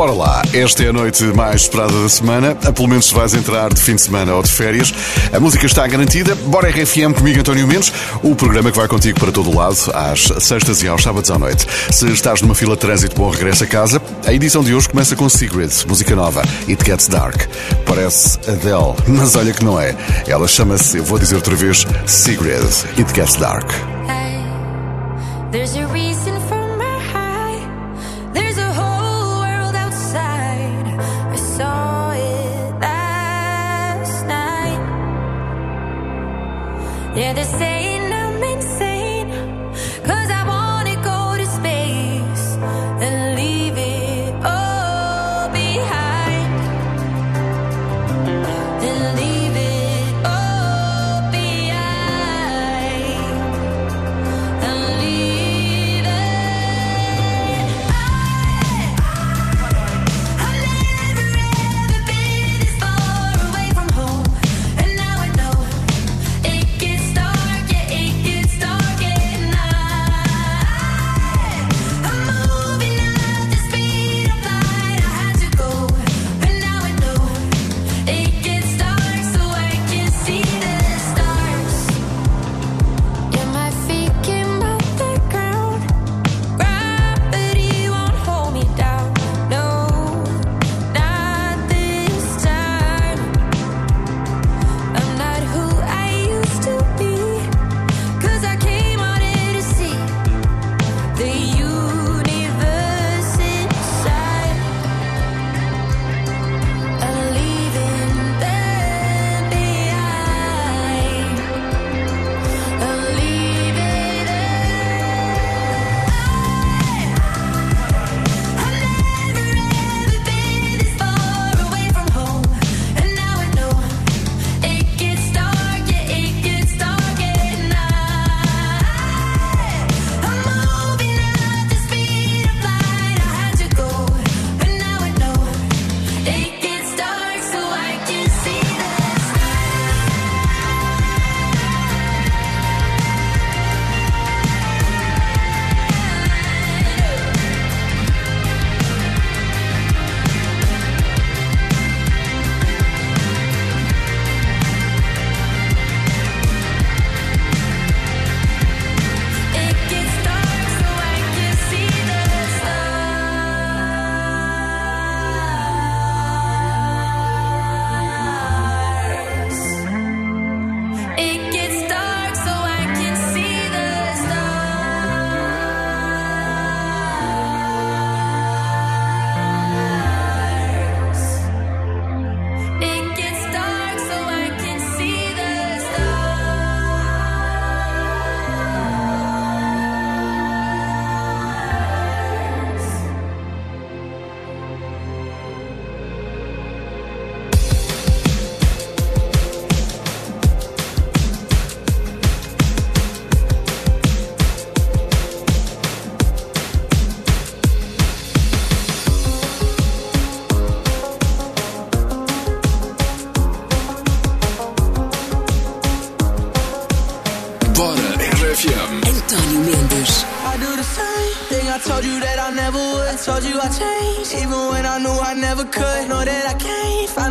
Bora lá! Esta é a noite mais esperada da semana, a pelo menos se vais entrar de fim de semana ou de férias. A música está garantida. Bora RFM comigo, António Mendes, o programa que vai contigo para todo o lado, às sextas e aos sábados à noite. Se estás numa fila de trânsito, bom regresso a casa. A edição de hoje começa com Secret, música nova, It Gets Dark. Parece Adele, mas olha que não é. Ela chama-se, eu vou dizer outra vez, Secret, It Gets Dark. Hey, They're the same.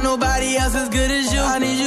nobody else as good as you. I need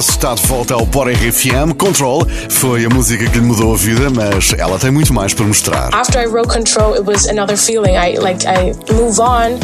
regresso, está de volta ao Bora RFM. Control foi a música que lhe mudou a vida, mas ela tem muito mais para mostrar. After I wrote Control, it was another feeling. I like I move on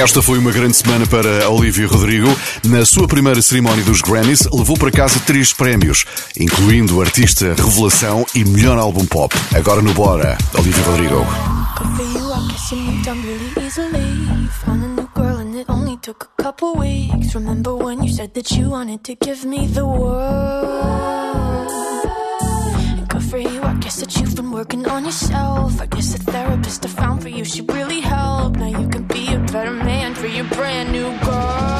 Esta foi uma grande semana para Olivia Rodrigo. Na sua primeira cerimónia dos Grammys, levou para casa três prémios, incluindo o Artista Revelação e Melhor Álbum Pop. Agora no Bora, Olivia Rodrigo. for you. I guess that you've been working on yourself. I guess the therapist I found for you, she really helped. Now you can be a better man. for your brand new girl.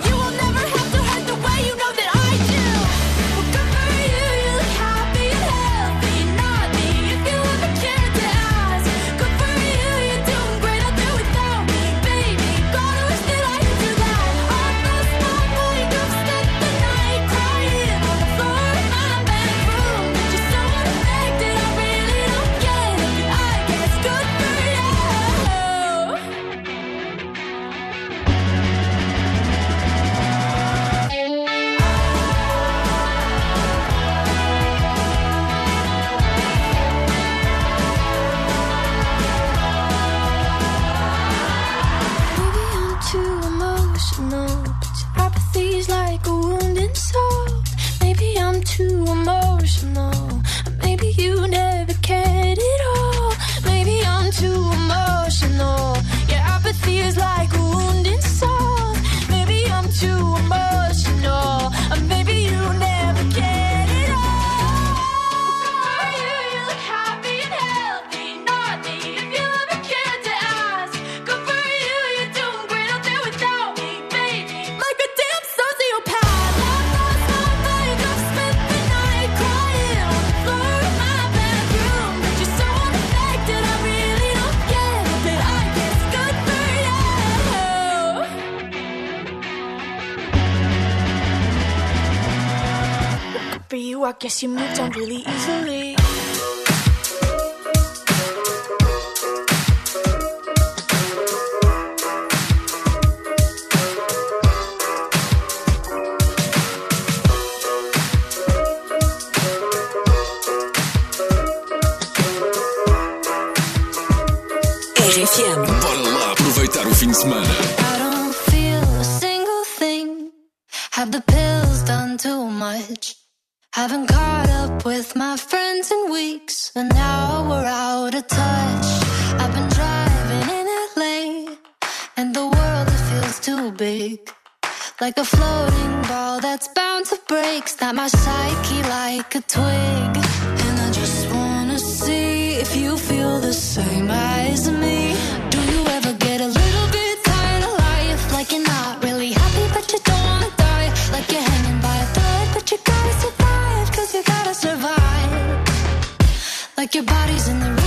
you moved on really too big. Like a floating ball that's bound to break. Snap my psyche like a twig. And I just wanna see if you feel the same as me. Do you ever get a little bit tired of life? Like you're not really happy, but you don't wanna die. Like you're hanging by a thread, but you gotta survive. You gotta survive. Like your body's in the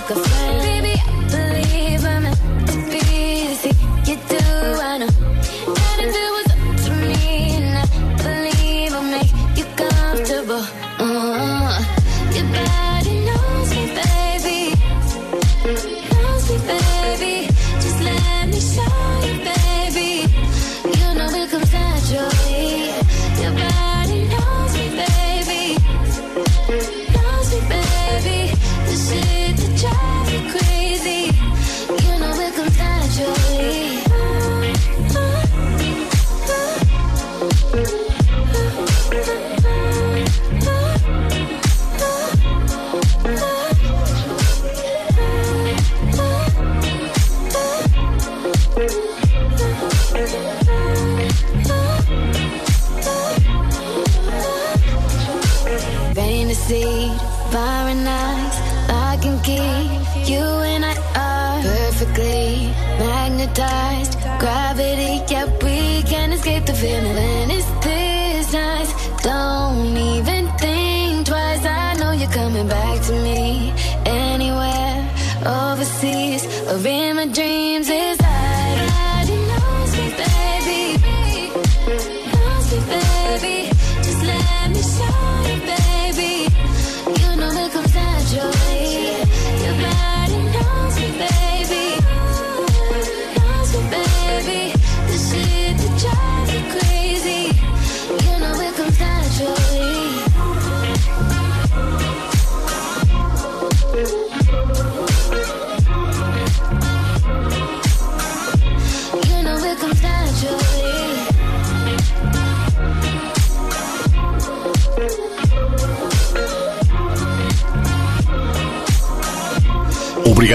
like a friend.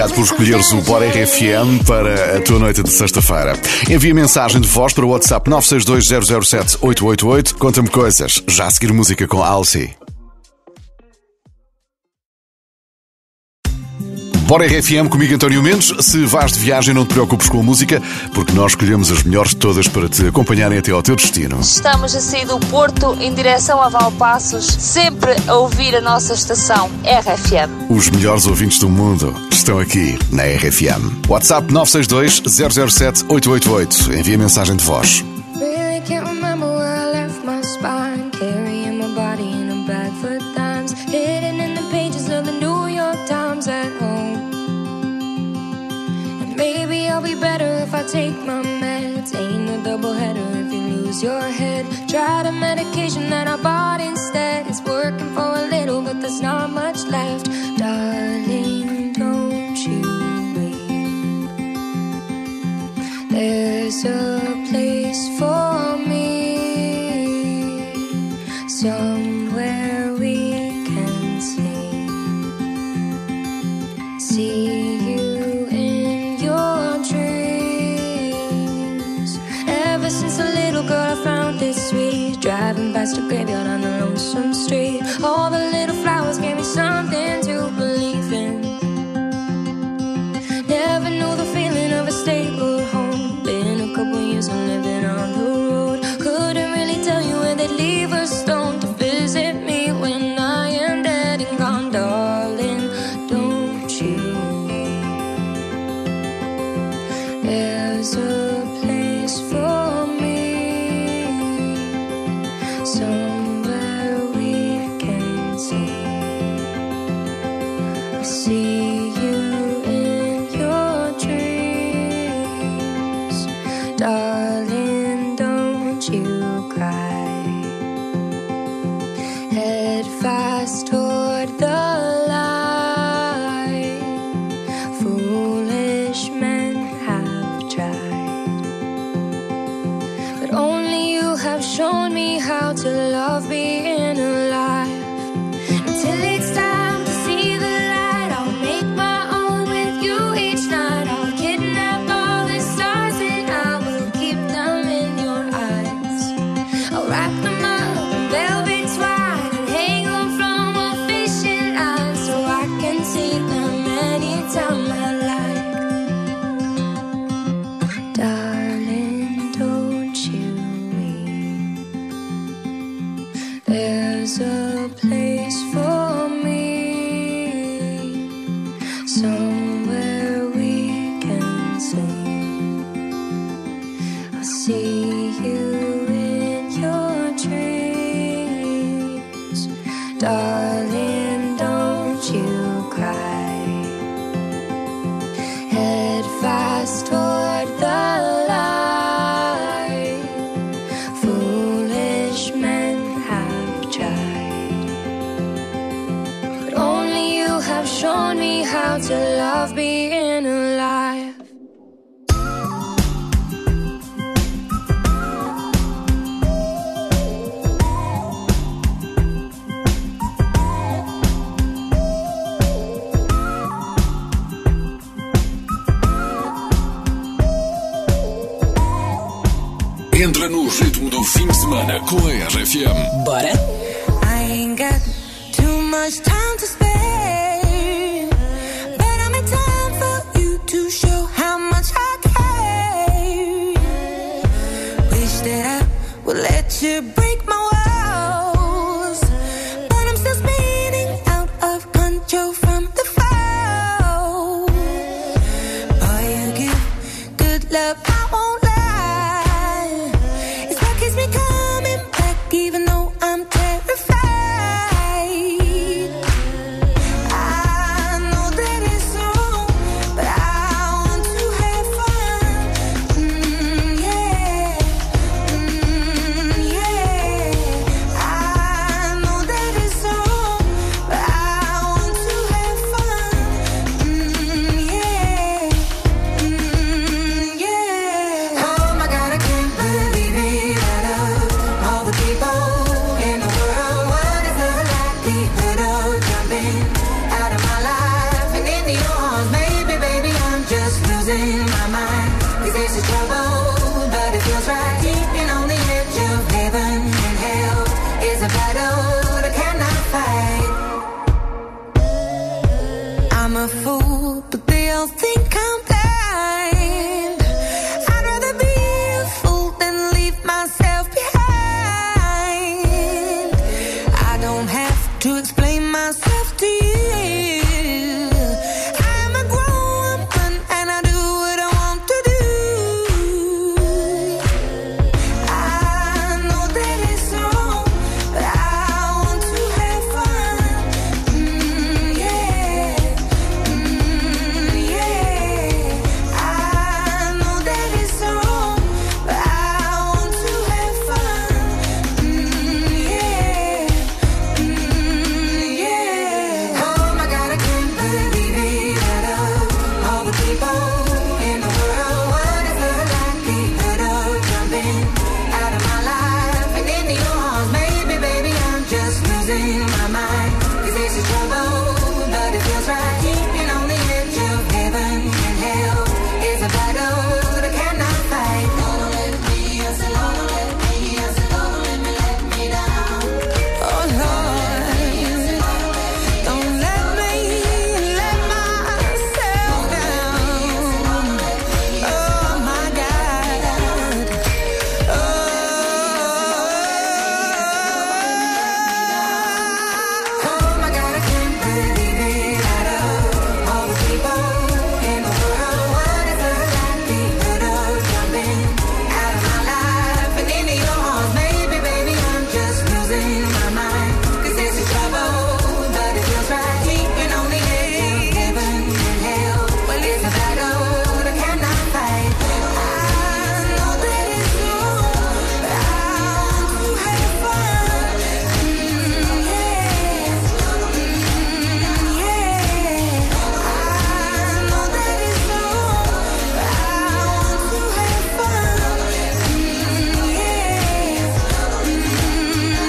Obrigado por escolheres o Bora RFM para a tua noite de sexta-feira. Envia mensagem de voz para o WhatsApp 962007888. Conta-me coisas. Já a seguir música com Alcy. Bora RFM comigo António Mendes. Se vais de viagem, não te preocupes com a música, porque nós escolhemos as melhores de todas para te acompanharem até ao teu destino. Estamos a sair do Porto em direção a Valpassos, sempre a ouvir a nossa estação RFM. Os melhores ouvintes do mundo estão aqui na RFM. WhatsApp 962 007 888. Envia mensagem de voz. Really can't remember a bag for times. Hidden in the pages of the New York Times at home. Be better if I take my meds. Ain't a double header if you lose your head. Try the medication that I bought instead. It's working let you break my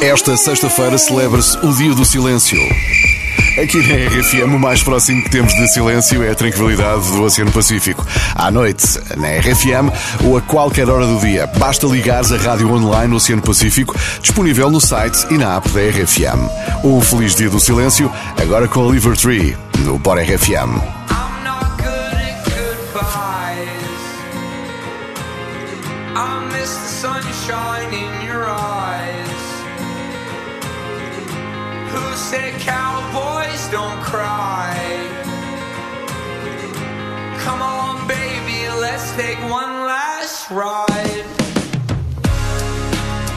Esta sexta-feira celebra-se o Dia do Silêncio. Aqui na RFM, o mais próximo que temos de silêncio é a tranquilidade do Oceano Pacífico. À noite, na RFM ou a qualquer hora do dia, basta ligares a rádio online Oceano Pacífico, disponível no site e na app da RFM. Um feliz dia do silêncio, agora com Oliver Tree, no Bora RFM. don't cry. Come on, baby, let's take one last ride.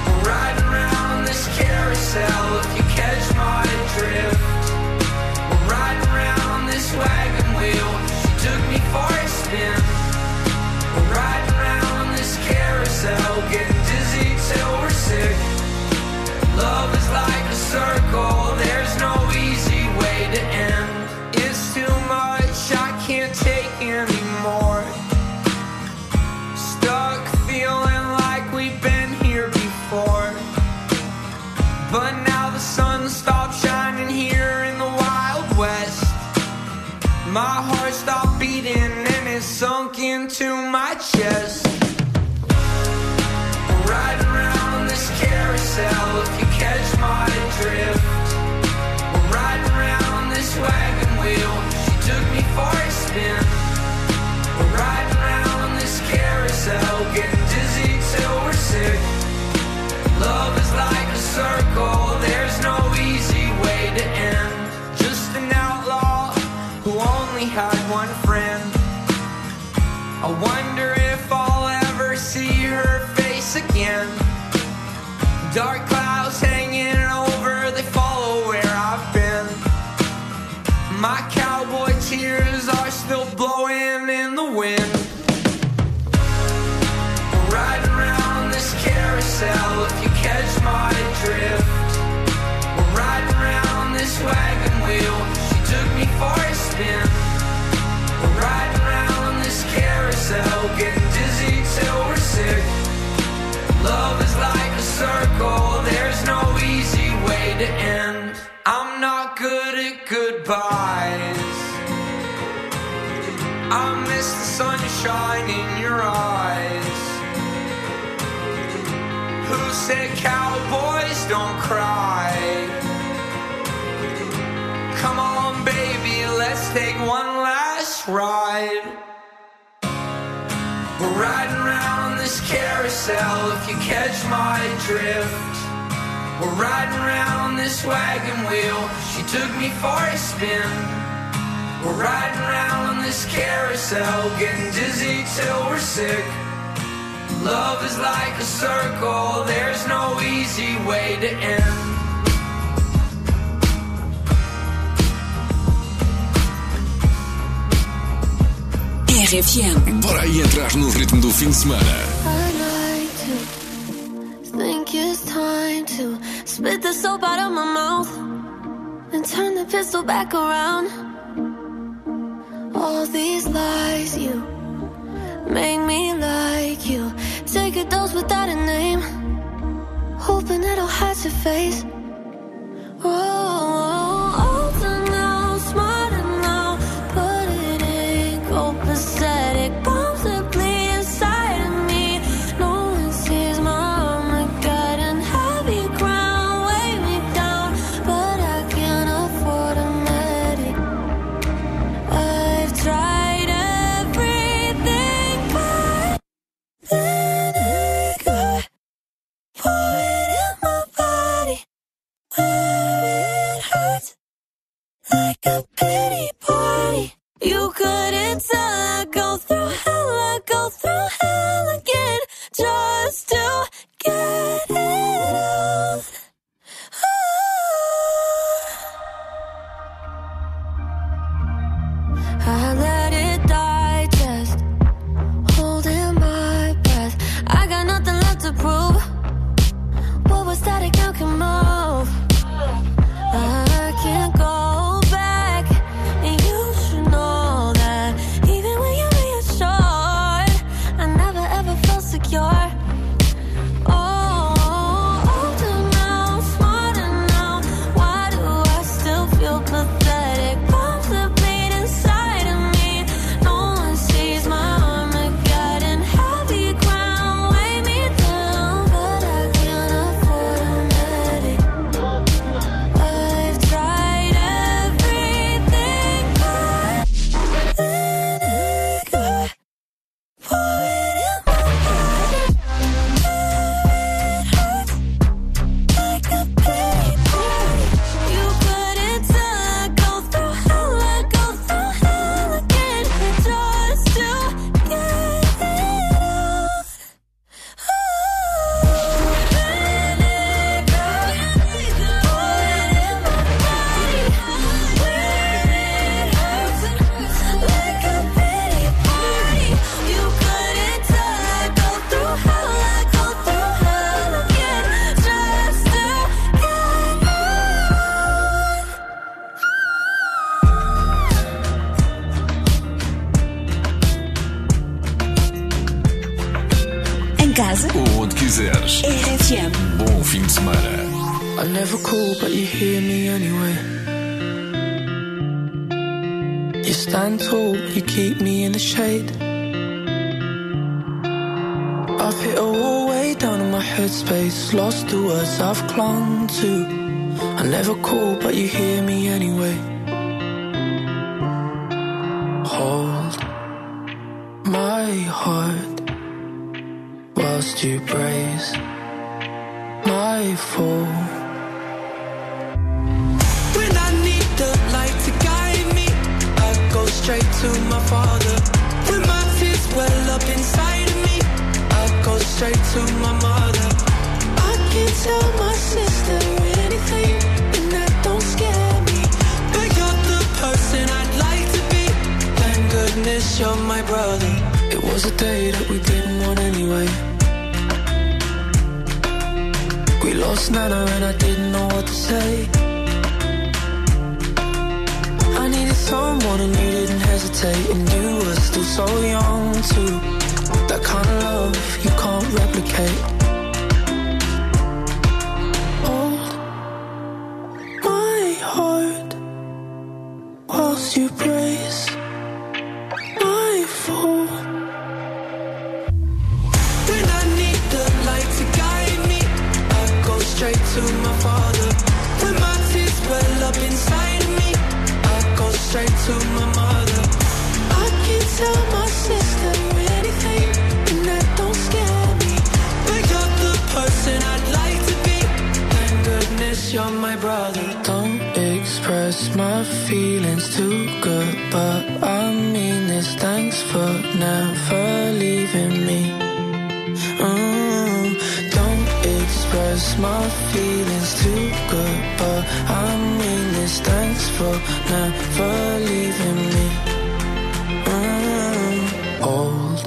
We're riding around this carousel if you catch my drift. We're riding around this wagon wheel, she took me for a spin. We're riding around this carousel, getting dizzy till we're sick. Love is like a circle, there's no it's too much, I can't take anymore. Stuck feeling like we've been here before. But now the sun stopped shining here in the Wild West. My heart stopped beating and it sunk into my chest. Riding around this carousel. goodbyes. I miss the sunshine in your eyes. Who said cowboys don't cry? Come on, baby, let's take one last ride. We're riding around this carousel if you catch my drift. We're riding around this wagon wheel. She took me for a spin. We're riding around on this carousel, getting dizzy till we're sick. Love is like a circle, there's no easy way to end. RFM. Bora aí entrar no ritmo do fim de semana. the soap out of my mouth and turn the pistol back around. All these lies, you make me like you. Take a dose without a name, hoping it'll hide your face. at me anyway. You stand tall, you keep me in the shade. I've hit a wall way down in my headspace, lost the words I've clung to. I never call, but you hear me anyway. Hold my heart whilst you praise my fall. Straight to my mother. I can't tell my sister anything, and that don't scare me. But you're the person I'd like to be. Thank goodness you're my brother. It was a day that we didn't want anyway. We lost Nana and I didn't know what to say. I needed someone and you didn't hesitate And you were still so young too That kind of love you can't replicate. Hold my heart Whilst you brace my feelings too good But I mean this Thanks for never leaving me Mm, don't express my feelings too good, but I mean this. Thanks for never leaving me. Mm, hold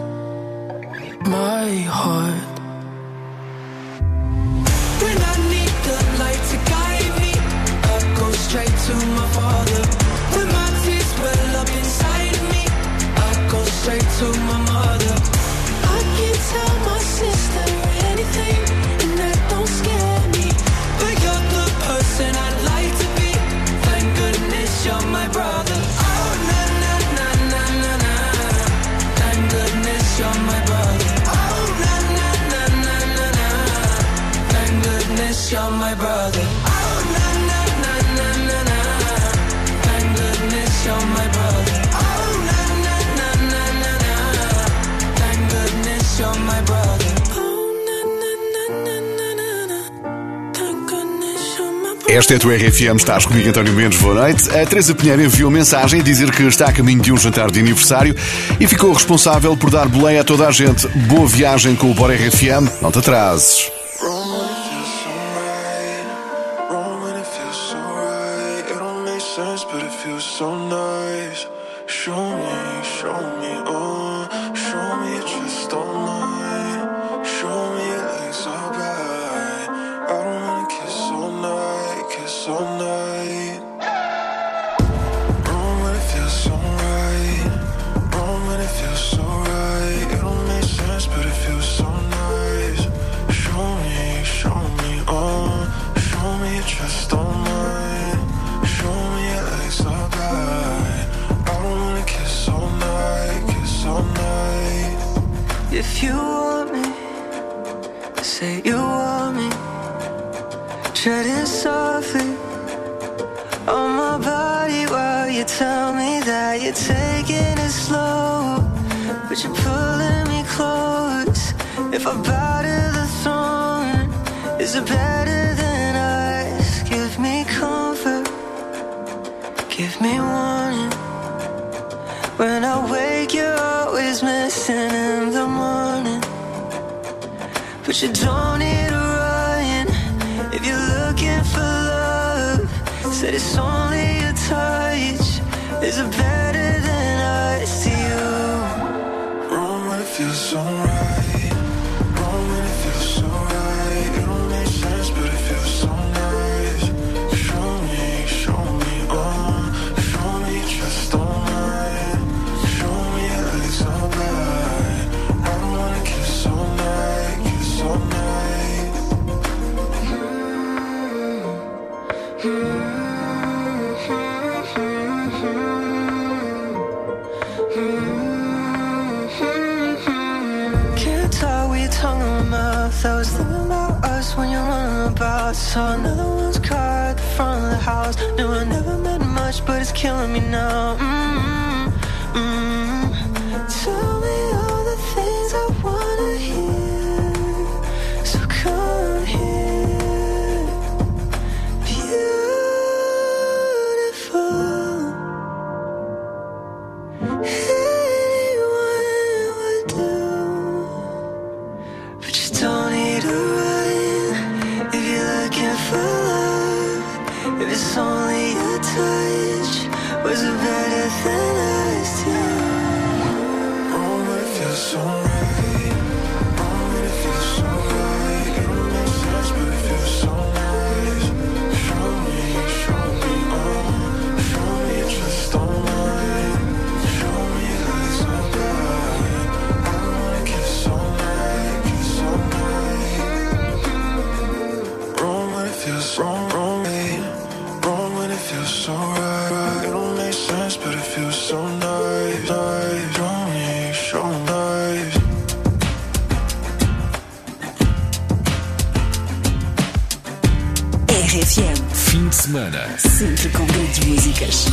my heart. Esta é a tua RFM, estás comigo António Mendes, boa noite. A Teresa Pinheiro enviou mensagem a dizer que está a caminho de um jantar de aniversário e ficou responsável por dar boleia a toda a gente. Boa viagem com o Bora RFM, não te atrases. Treading softly on my body while you tell me that you're taking it slow. But you're pulling me close. If I bow to the throne, is it better than us? Give me comfort, give me warning. When I wake, you're always missing in the morning. But you don't it's only a touch. Is it better Fim de semana. sempre com grandes músicas.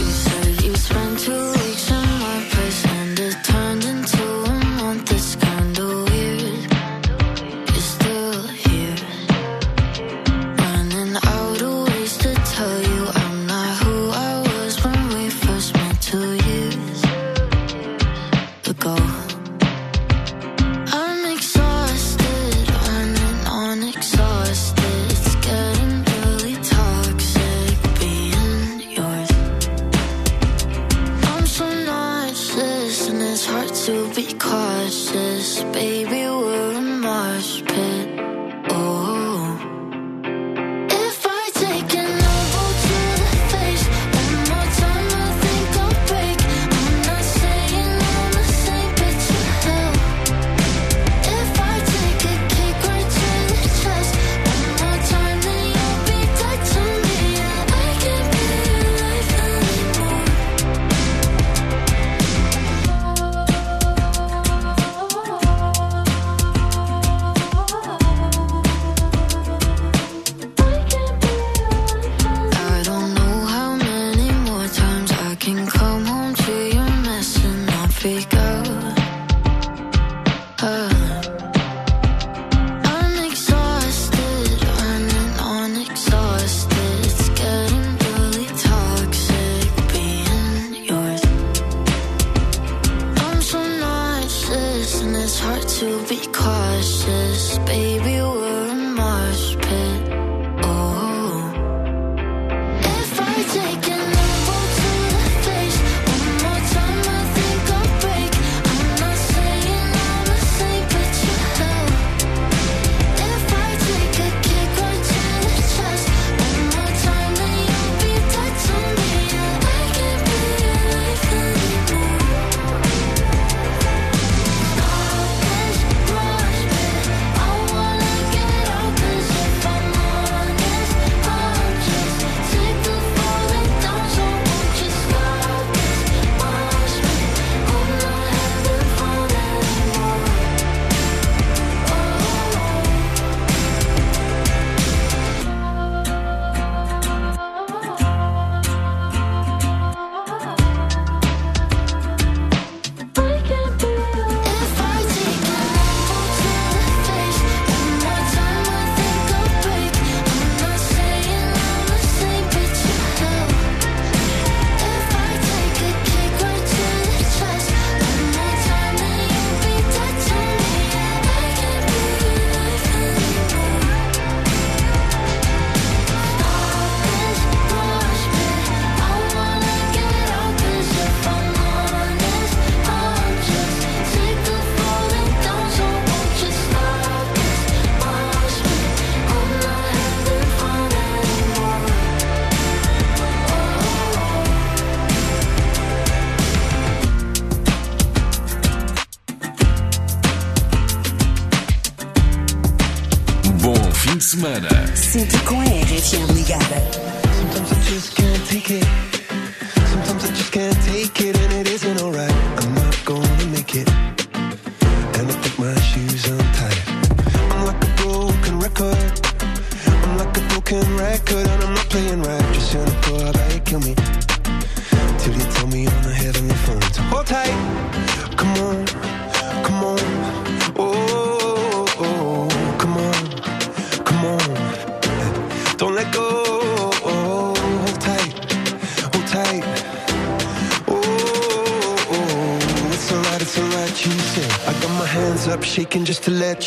Fim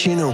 cappuccino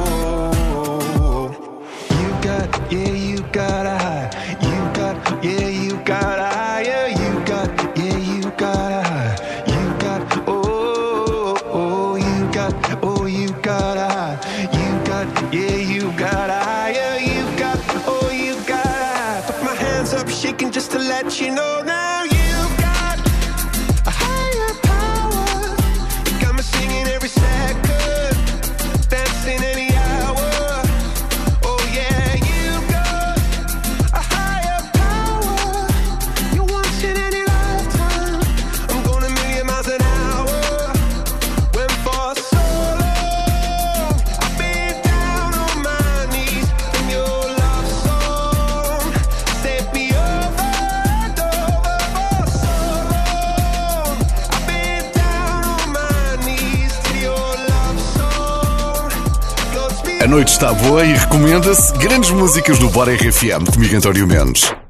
noite está boa e recomenda-se grandes músicas do Bora RFM comigo, António Mendes.